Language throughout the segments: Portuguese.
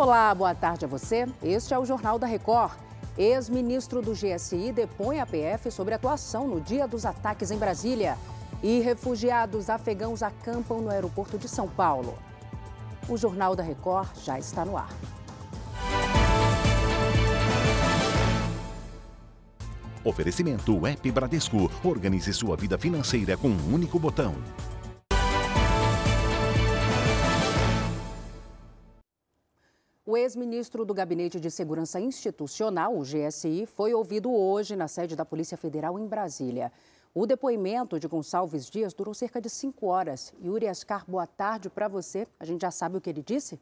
Olá, boa tarde a você. Este é o Jornal da Record. Ex-ministro do GSI depõe a PF sobre atuação no dia dos ataques em Brasília. E refugiados afegãos acampam no aeroporto de São Paulo. O Jornal da Record já está no ar. Oferecimento App Bradesco. Organize sua vida financeira com um único botão. O ex-ministro do Gabinete de Segurança Institucional, o GSI, foi ouvido hoje na sede da Polícia Federal em Brasília. O depoimento de Gonçalves Dias durou cerca de cinco horas. Yuri Ascar, boa tarde para você. A gente já sabe o que ele disse?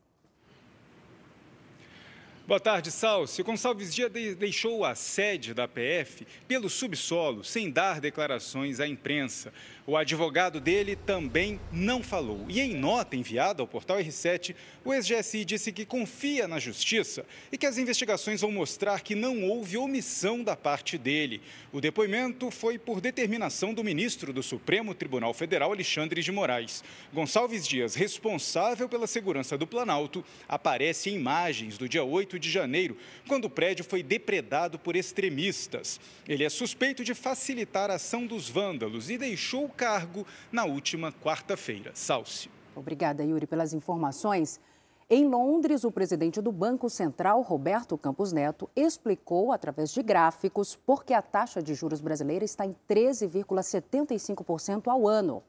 Boa tarde, Salsi. Gonçalves Dias deixou a sede da PF pelo subsolo, sem dar declarações à imprensa. O advogado dele também não falou. E em nota enviada ao portal R7, o ex-GSI disse que confia na justiça e que as investigações vão mostrar que não houve omissão da parte dele. O depoimento foi por determinação do ministro do Supremo Tribunal Federal, Alexandre de Moraes. Gonçalves Dias, responsável pela segurança do Planalto, aparece em imagens do dia 8 de janeiro, quando o prédio foi depredado por extremistas. Ele é suspeito de facilitar a ação dos vândalos e deixou cargo na última quarta-feira. Salce. Obrigada, Yuri, pelas informações. Em Londres, o presidente do Banco Central, Roberto Campos Neto, explicou através de gráficos por que a taxa de juros brasileira está em 13,75% ao ano.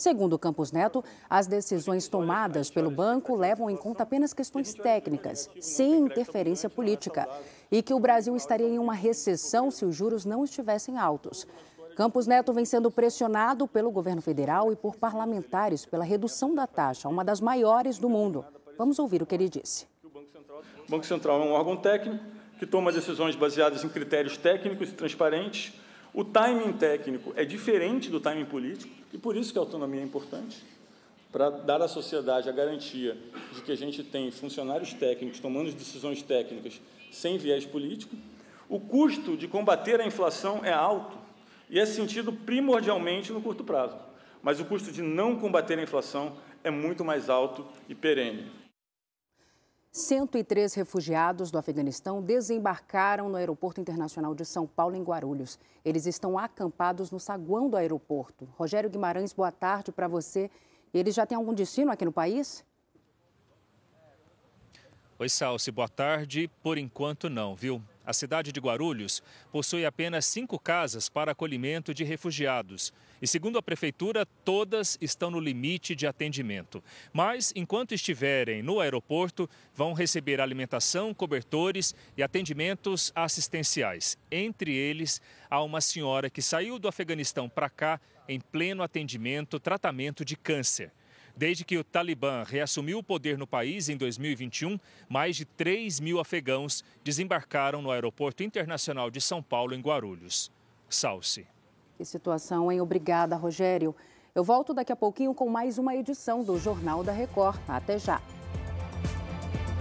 Segundo Campos Neto, as decisões tomadas pelo banco levam em conta apenas questões técnicas, sem interferência política, e que o Brasil estaria em uma recessão se os juros não estivessem altos. Campos Neto vem sendo pressionado pelo governo federal e por parlamentares pela redução da taxa, uma das maiores do mundo. Vamos ouvir o que ele disse. O Banco Central é um órgão técnico que toma decisões baseadas em critérios técnicos e transparentes. O timing técnico é diferente do timing político e por isso que a autonomia é importante para dar à sociedade a garantia de que a gente tem funcionários técnicos tomando decisões técnicas sem viés político. O custo de combater a inflação é alto e é sentido primordialmente no curto prazo. Mas o custo de não combater a inflação é muito mais alto e perene. 103 refugiados do Afeganistão desembarcaram no Aeroporto Internacional de São Paulo, em Guarulhos. Eles estão acampados no saguão do aeroporto. Rogério Guimarães, boa tarde para você. Eles já têm algum destino aqui no país? Oi, Salsi, boa tarde. Por enquanto, não, viu? A cidade de Guarulhos possui apenas cinco casas para acolhimento de refugiados. E, segundo a prefeitura, todas estão no limite de atendimento. Mas, enquanto estiverem no aeroporto, vão receber alimentação, cobertores e atendimentos assistenciais. Entre eles, há uma senhora que saiu do Afeganistão para cá em pleno atendimento, tratamento de câncer. Desde que o Talibã reassumiu o poder no país em 2021, mais de 3 mil afegãos desembarcaram no Aeroporto Internacional de São Paulo, em Guarulhos. Salce. Que situação, hein? Obrigada, Rogério. Eu volto daqui a pouquinho com mais uma edição do Jornal da Record. Até já.